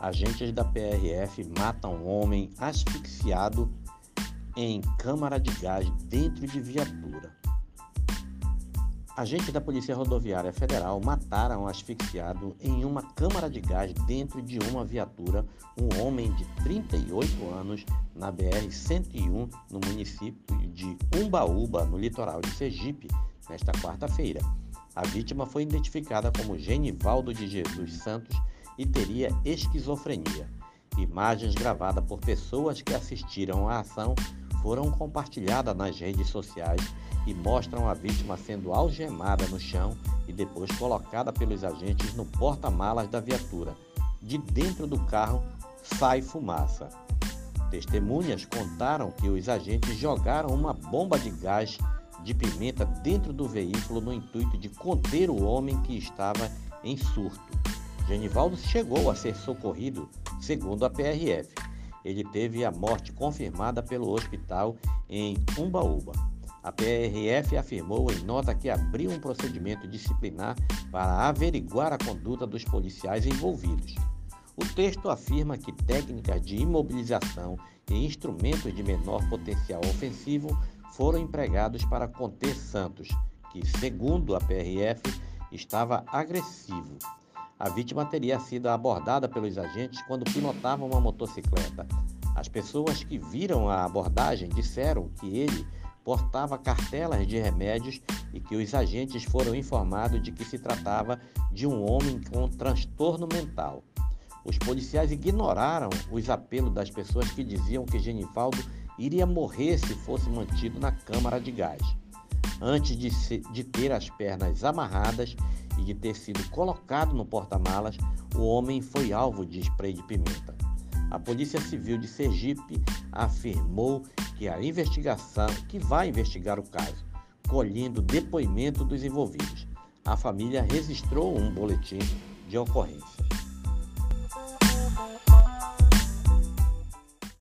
Agentes da PRF matam homem asfixiado em câmara de gás dentro de viatura. Agentes da Polícia Rodoviária Federal mataram asfixiado em uma câmara de gás dentro de uma viatura um homem de 38 anos na BR-101 no município de Umbaúba, no litoral de Sergipe, nesta quarta-feira. A vítima foi identificada como Genivaldo de Jesus Santos e teria esquizofrenia. Imagens gravadas por pessoas que assistiram à ação foram compartilhadas nas redes sociais e mostram a vítima sendo algemada no chão e depois colocada pelos agentes no porta-malas da viatura. De dentro do carro sai fumaça. Testemunhas contaram que os agentes jogaram uma bomba de gás de pimenta dentro do veículo no intuito de conter o homem que estava em surto. Genivaldo chegou a ser socorrido, segundo a PRF. Ele teve a morte confirmada pelo hospital em Umbaúba. A PRF afirmou em nota que abriu um procedimento disciplinar para averiguar a conduta dos policiais envolvidos. O texto afirma que técnicas de imobilização e instrumentos de menor potencial ofensivo foram empregados para conter Santos, que, segundo a PRF, estava agressivo. A vítima teria sido abordada pelos agentes quando pilotava uma motocicleta. As pessoas que viram a abordagem disseram que ele portava cartelas de remédios e que os agentes foram informados de que se tratava de um homem com transtorno mental. Os policiais ignoraram os apelos das pessoas que diziam que Genivaldo iria morrer se fosse mantido na câmara de gás. Antes de, se, de ter as pernas amarradas e de ter sido colocado no porta-malas, o homem foi alvo de spray de pimenta. A Polícia Civil de Sergipe afirmou que a investigação, que vai investigar o caso, colhendo depoimento dos envolvidos. A família registrou um boletim de ocorrência.